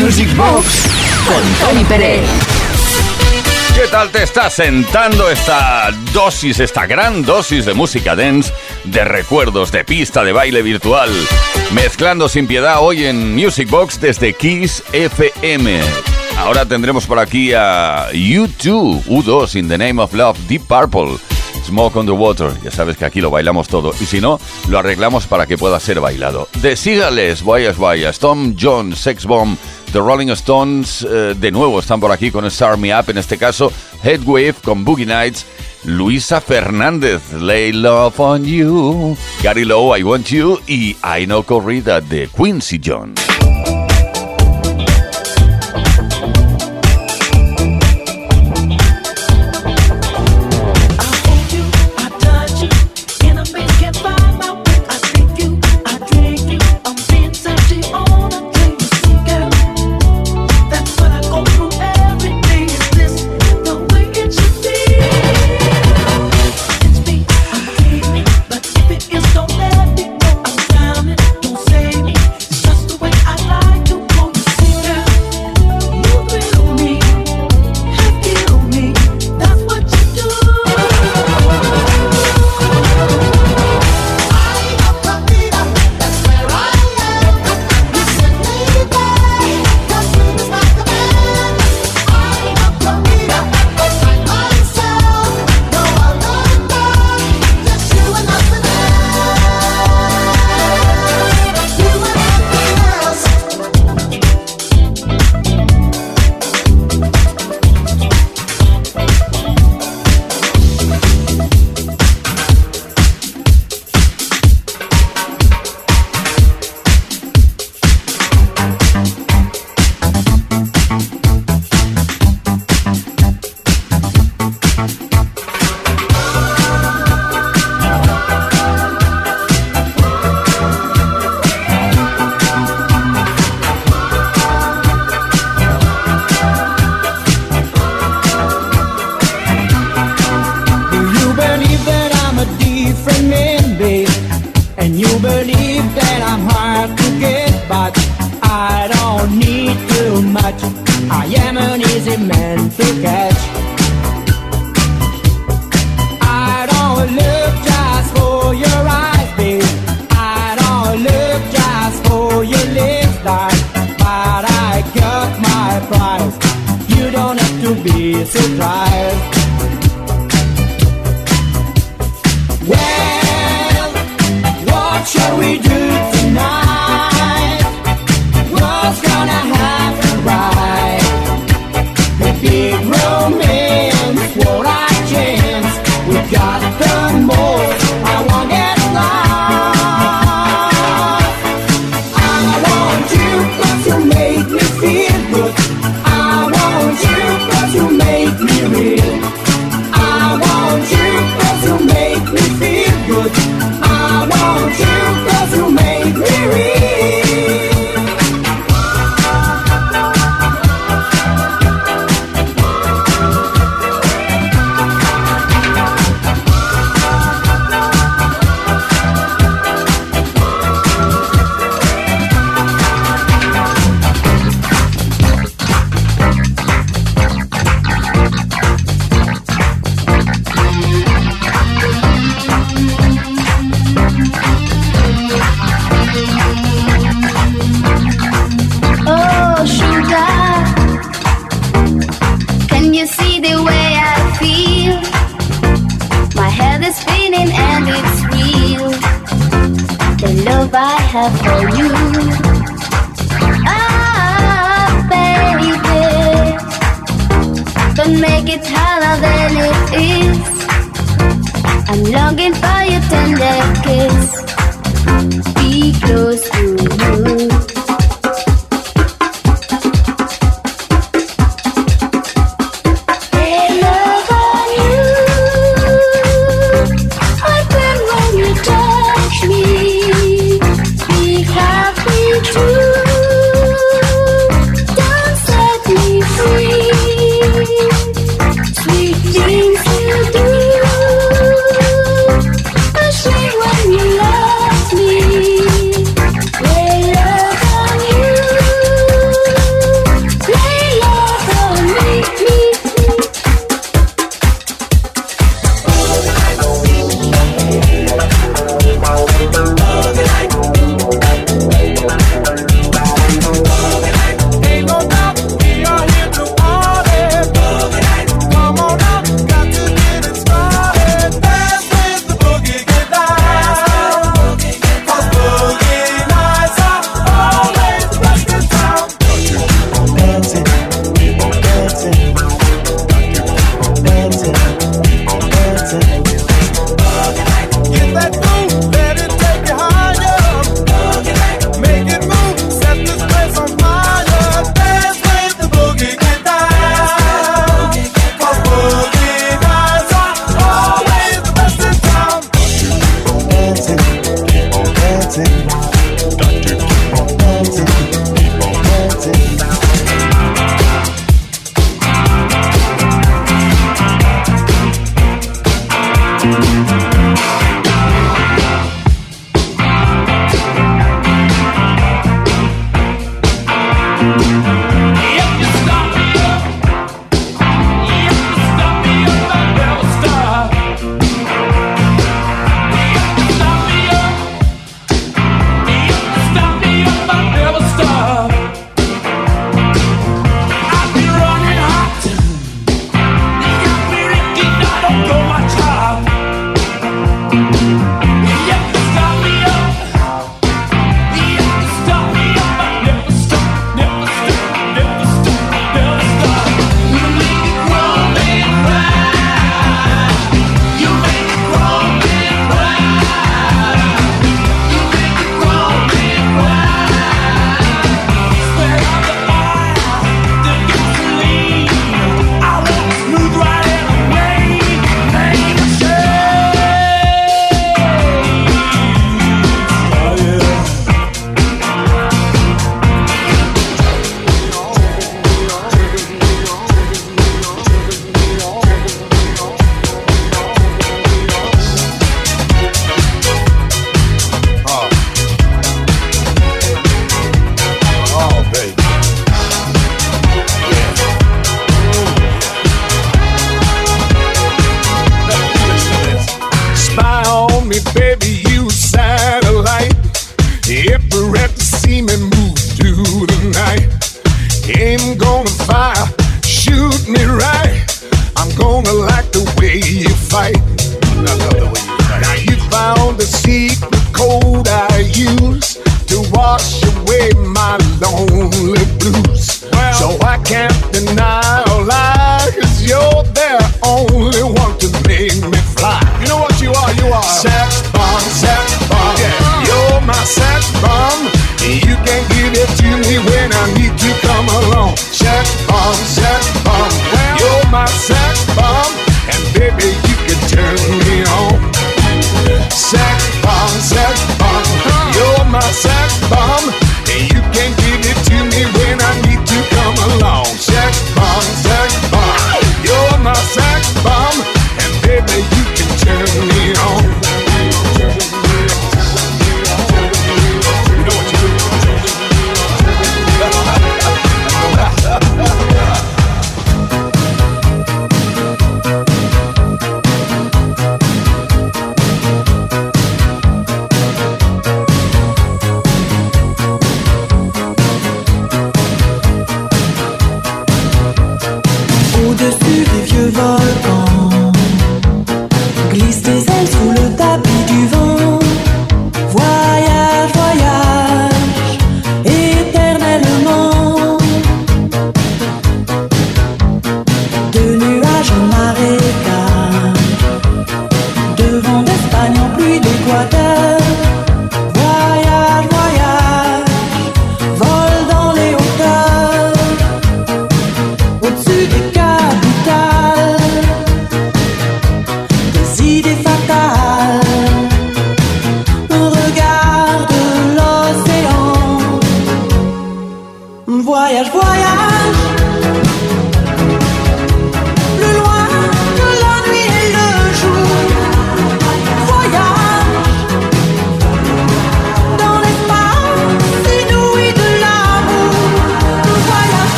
Music Box con Tony Pérez. ¿Qué tal te está sentando esta dosis, esta gran dosis de música dance, de recuerdos, de pista, de baile virtual? Mezclando sin piedad hoy en Music Box desde Kiss FM. Ahora tendremos por aquí a U2, U2 in the Name of Love, Deep Purple. Smoke on the Water. Ya sabes que aquí lo bailamos todo. Y si no, lo arreglamos para que pueda ser bailado. De Sigales, Guayas Guayas, Tom Jones, Sex Bomb, The Rolling Stones, eh, de nuevo están por aquí con Star Me Up, en este caso Headwave con Boogie Nights, Luisa Fernández, Lay Love on You, Gary Lowe, I Want You y I Know Corrida de Quincy Jones.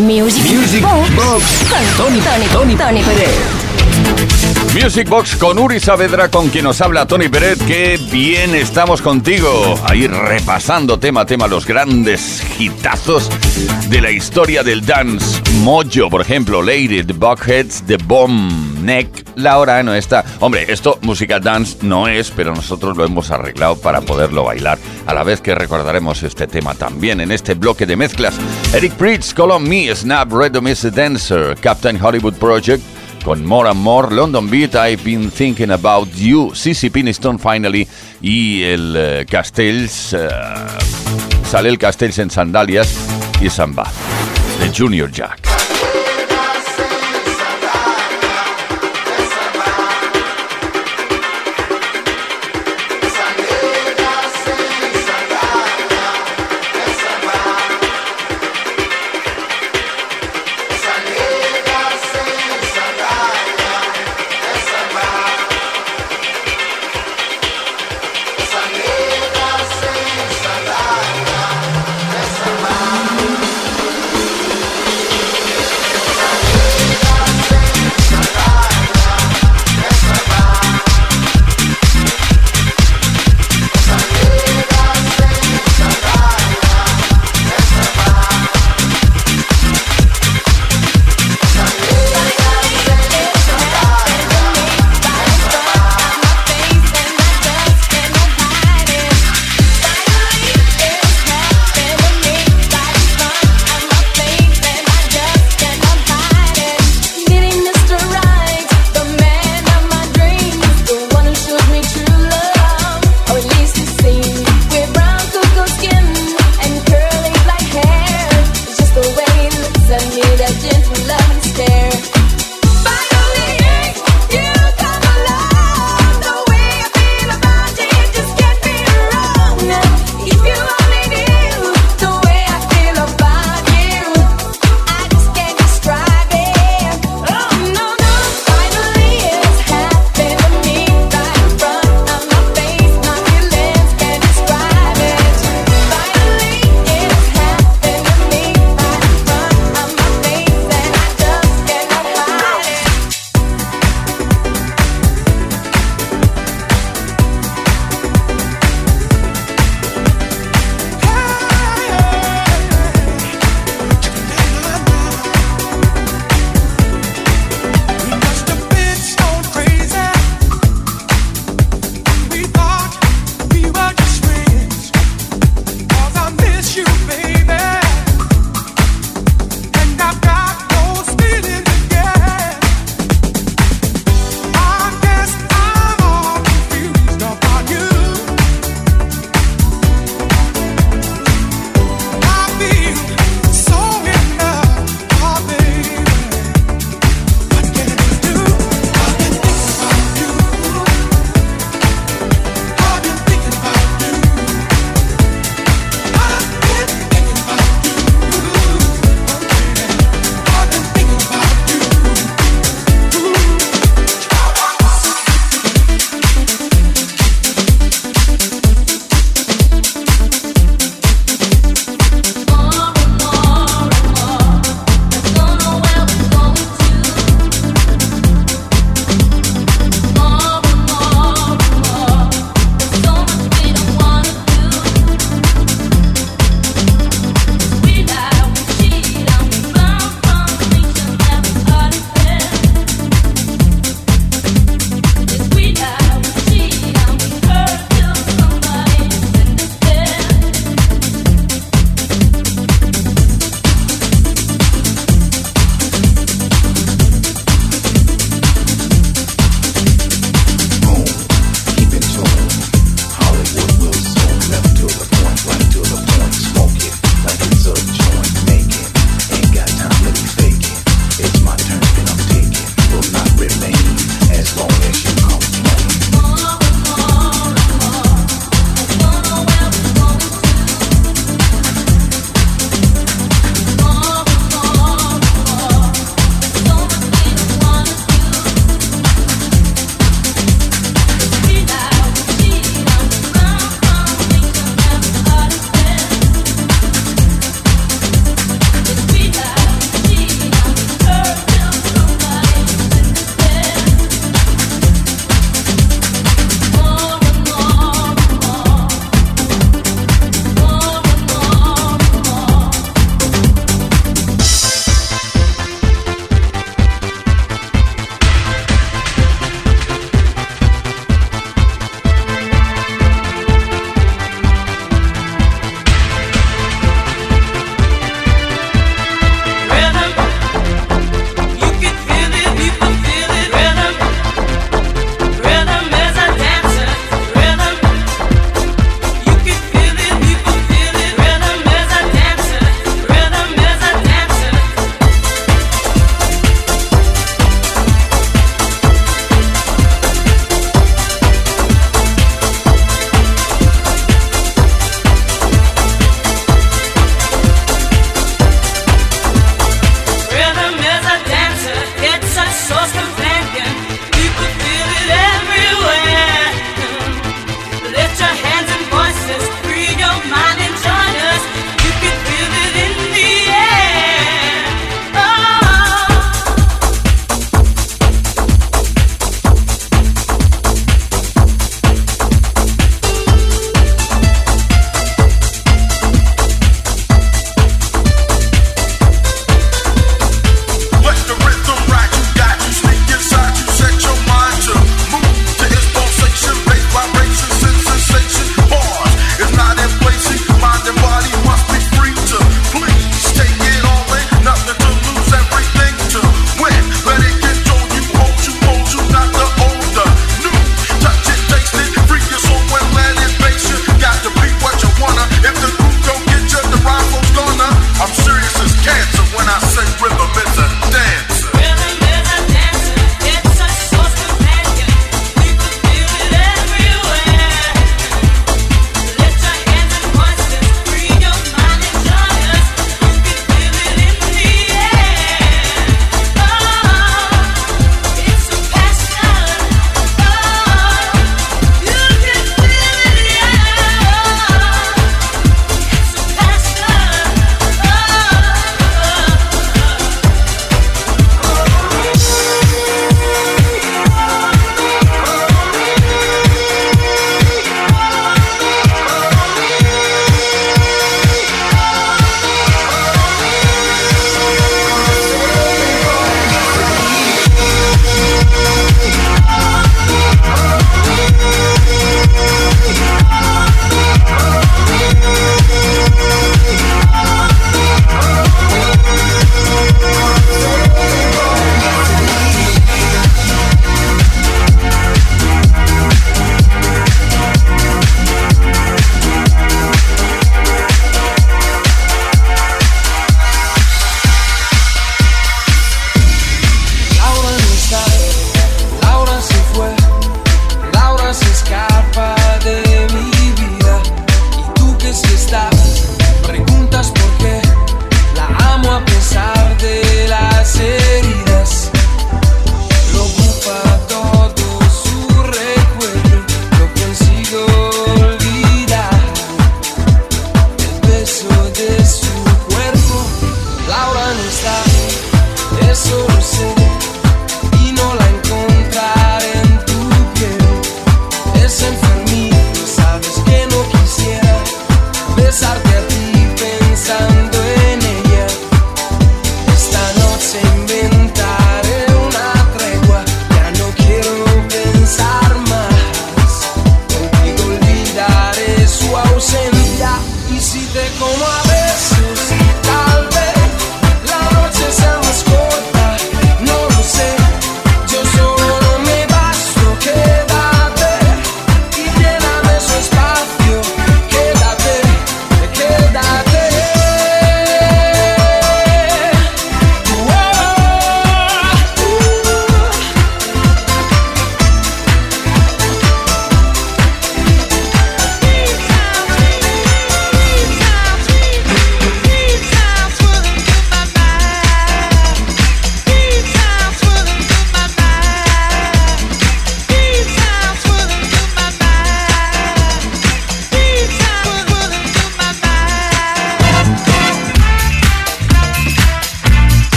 Music, Music Box. Box. Con Tony, Tony, Tony, Tony Pérez. Music Box con Uri Saavedra, con quien nos habla Tony Peret. Qué bien estamos contigo. Ahí repasando tema a tema los grandes hitazos de la historia del dance. Mojo, por ejemplo, Lady, The Buckheads, The Bomb Neck, La Hora no está. Hombre, esto música dance no es, pero nosotros lo hemos arreglado para poderlo bailar. A la vez que recordaremos este tema también en este bloque de mezclas. Eric Pritz, Call on Me, Snap, Rhythm is a Dancer, Captain Hollywood Project con More and More, London Beat, I've Been Thinking About You, CC Piniston Finally y el eh, Castells, eh, sale el Castells en sandalias y samba de Junior Jack.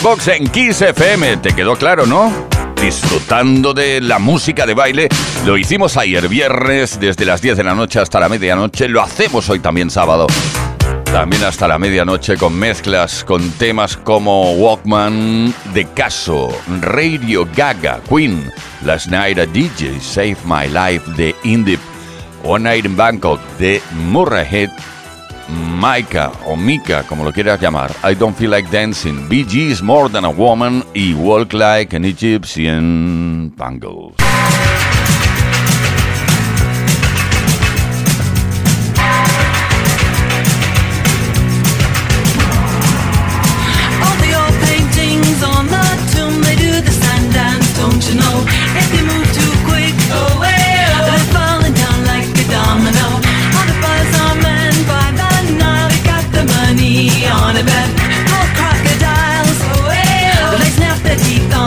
Music Box en Kiss FM, ¿te quedó claro, no? Disfrutando de la música de baile, lo hicimos ayer viernes desde las 10 de la noche hasta la medianoche, lo hacemos hoy también sábado. También hasta la medianoche con mezclas con temas como Walkman de Caso, Radio Gaga, Queen, Last Night a DJ, Save My Life de Indie, One Night in Bangkok de Murrayhead Maika o Mika, como lo quieras llamar, I Don't Feel Like Dancing, Bee Gees More Than a Woman y Walk Like an Egyptian Bangles.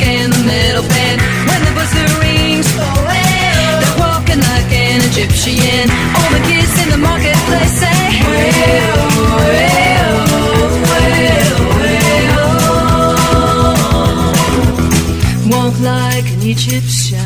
in the middle when the buzzer rings. They're walking like an Egyptian. All the kids in the marketplace say. Walk like an Egyptian.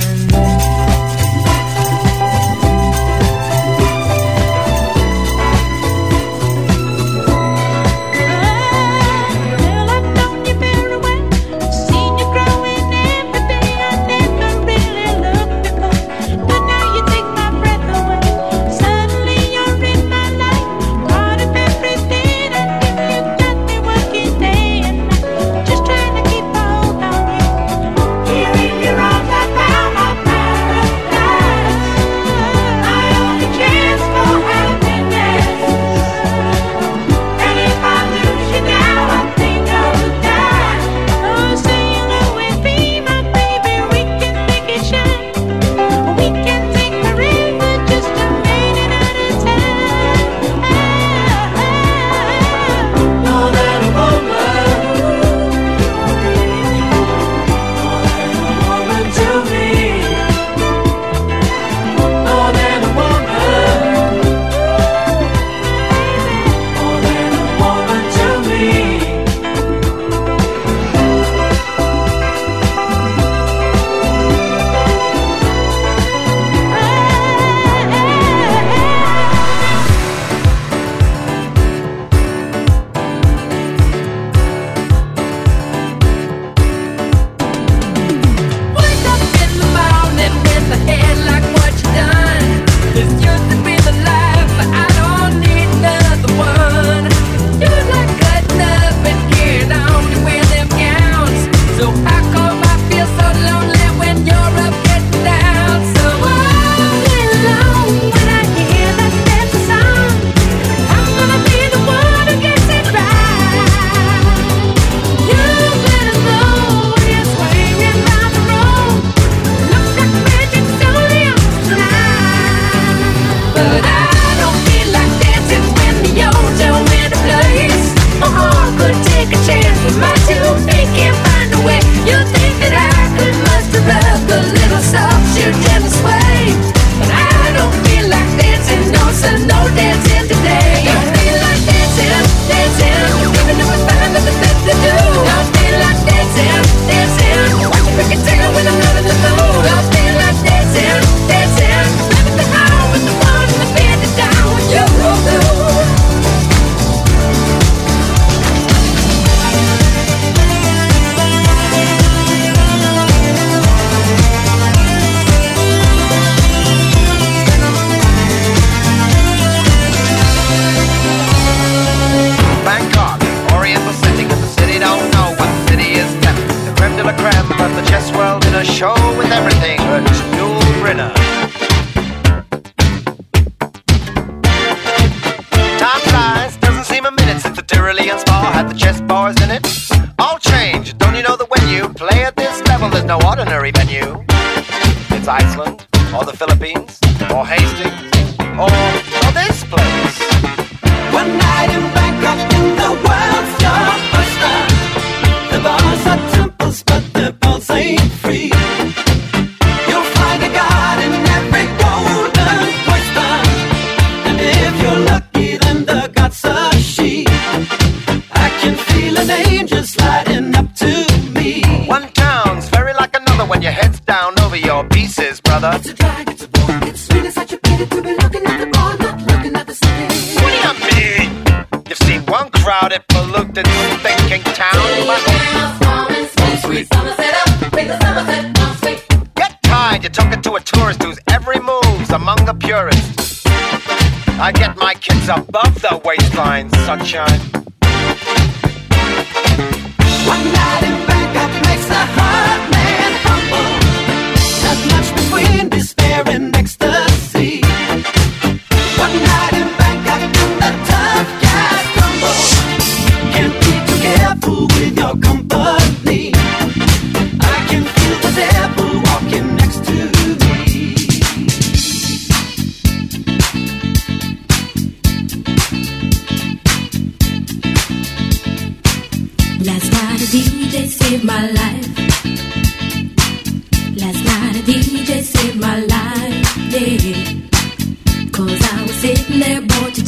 The Tyrolean spa had the chess bars in it. All change, don't you know that when you play at this level, there's no ordinary venue? It's Iceland, or the Philippines, or Hastings, or, brother. It's a drag, it's a bore. It's really such a pity to be looking at the bar, not looking at the city. What do you mean? You've seen one crowded, polluted, thinking town, but get tired. You're talking to a tourist whose every move's among the purists. I get my kids above the waistline, sunshine. One night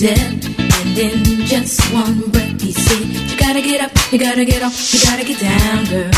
death. And in just one breath he said, You gotta get up, you gotta get off, you gotta get down, girl.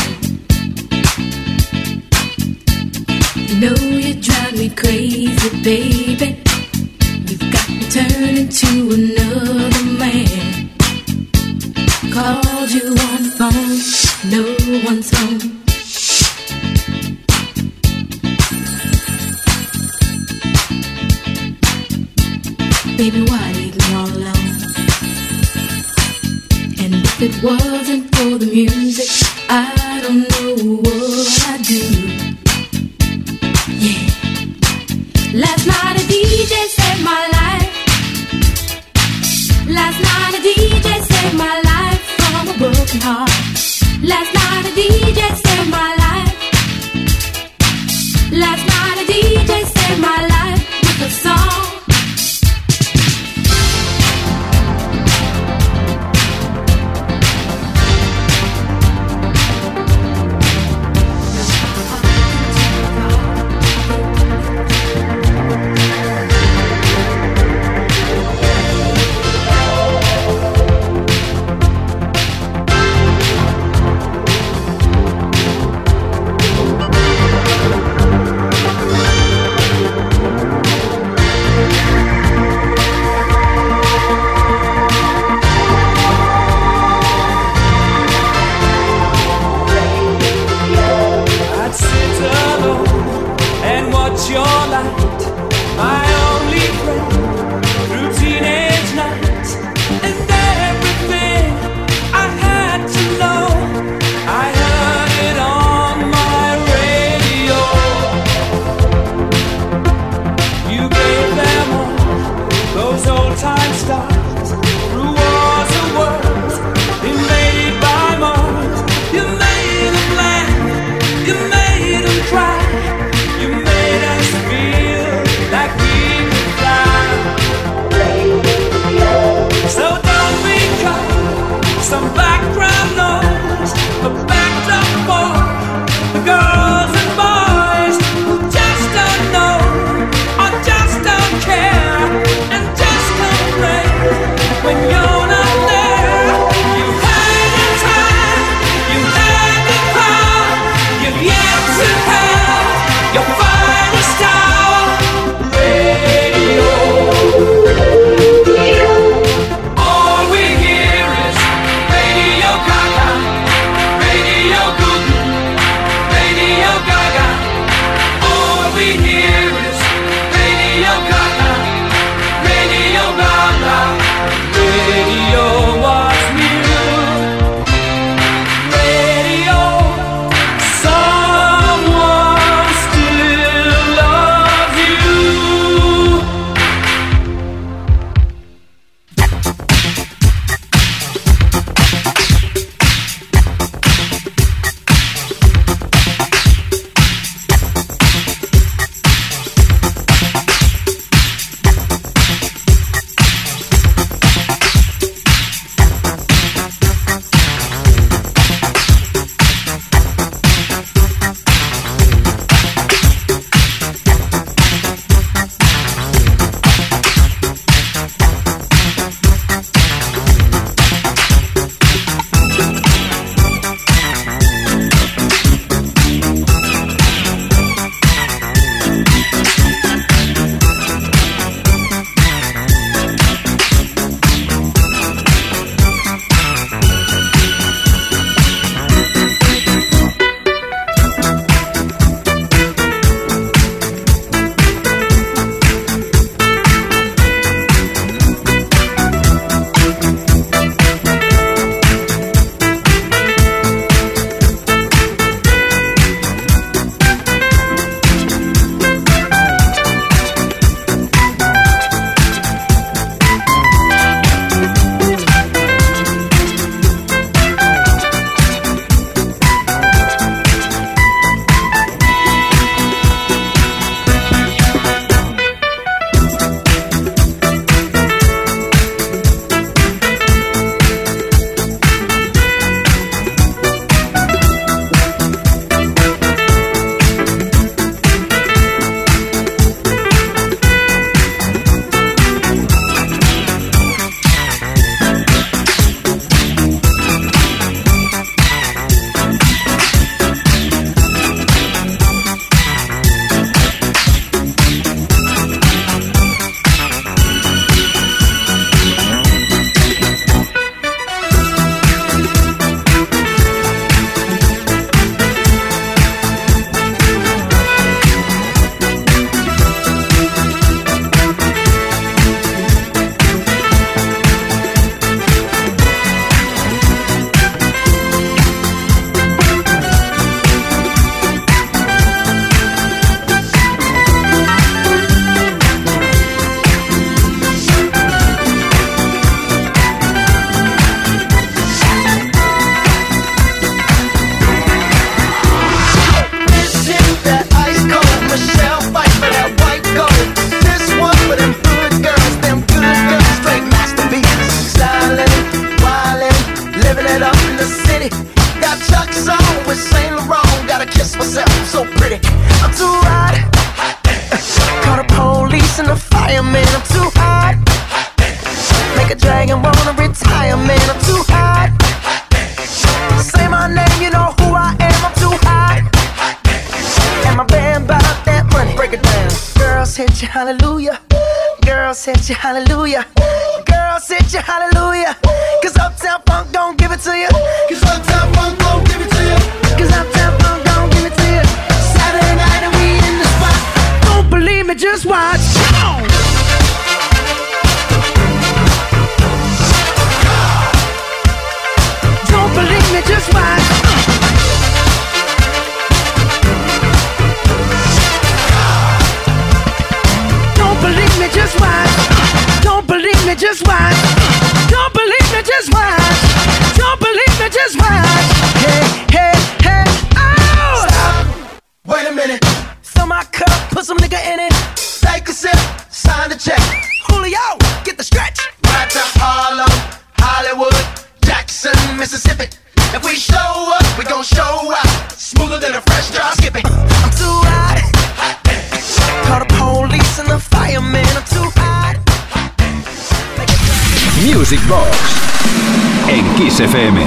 FM.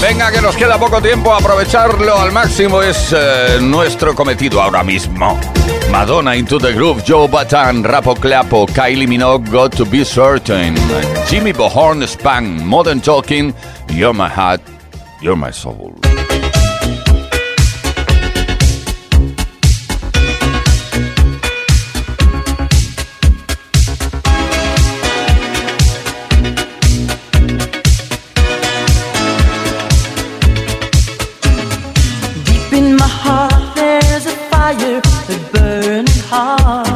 Venga, que nos queda poco tiempo, aprovecharlo al máximo es eh, nuestro cometido ahora mismo. Madonna Into the Groove, Joe Batan, Rapo Clapo, Kylie Minogue, Got to Be Certain, Jimmy Bohorn, Spang, Modern Talking, You're My Heart, You're My Soul. heart.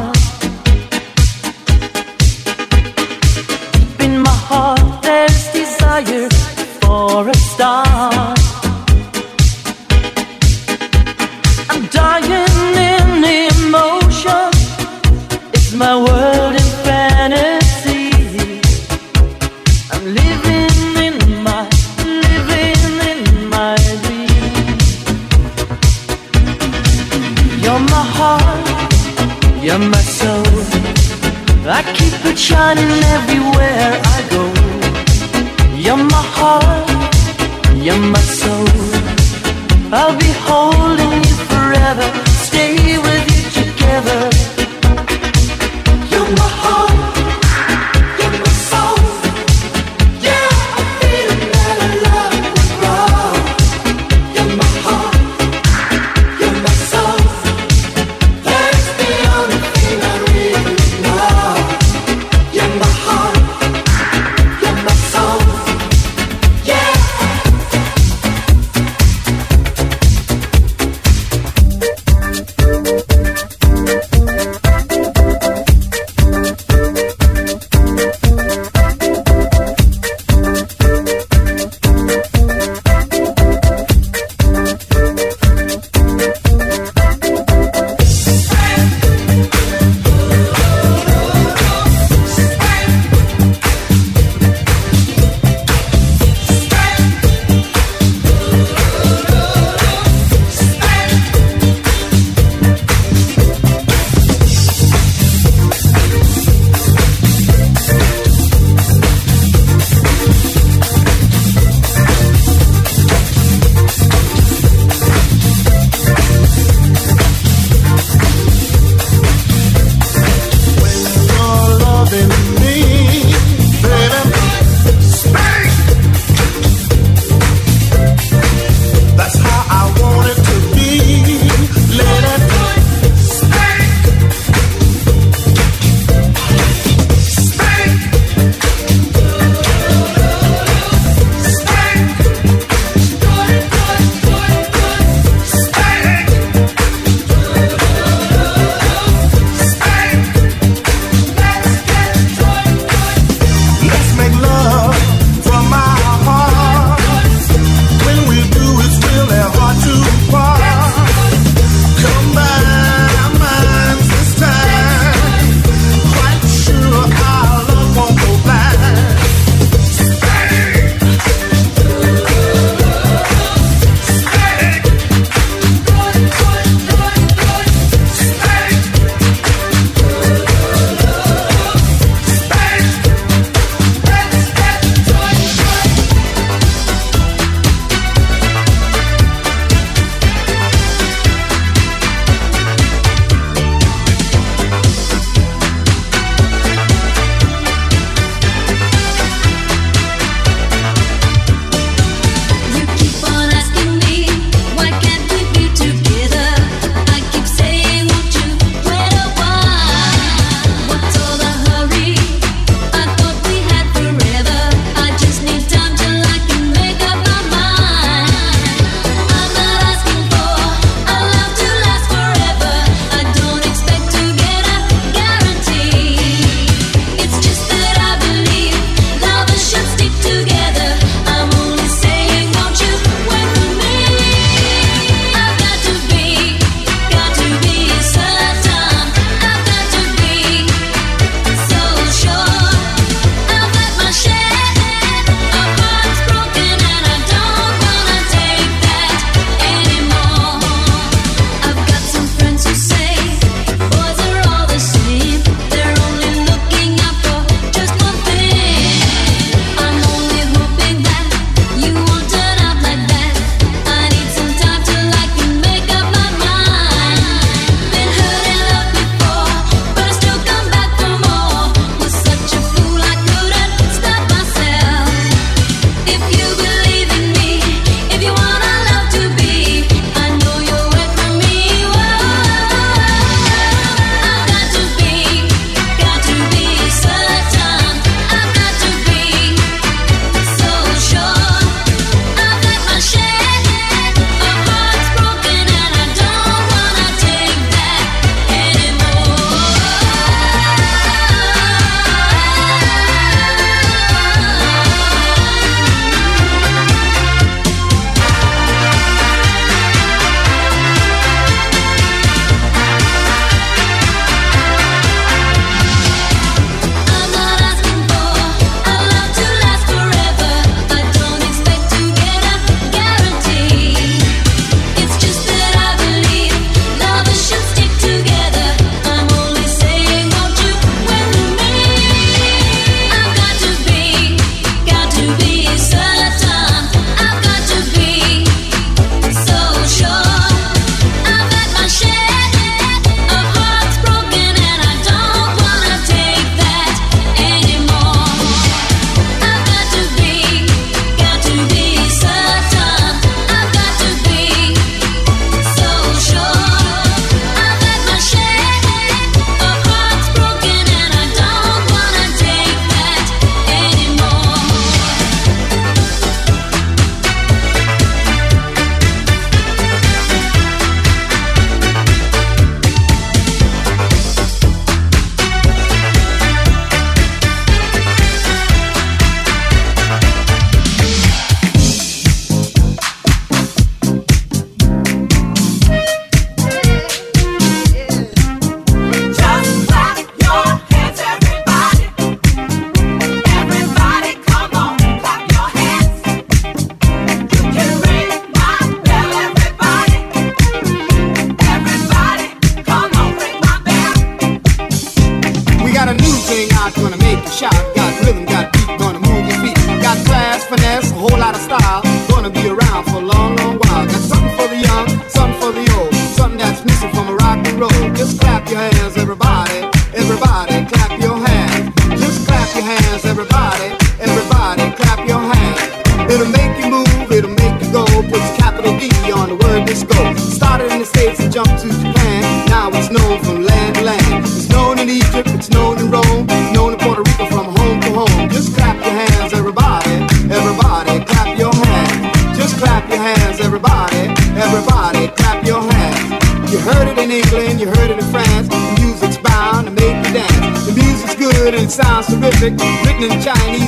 music written in Chinese.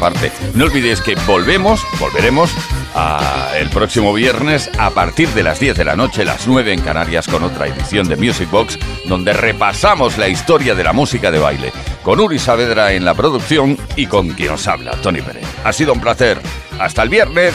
parte. No olvidéis que volvemos, volveremos a el próximo viernes a partir de las 10 de la noche, las 9 en Canarias, con otra edición de Music Box, donde repasamos la historia de la música de baile, con Uri Saavedra en la producción y con quien os habla, Tony Pérez. Ha sido un placer. Hasta el viernes.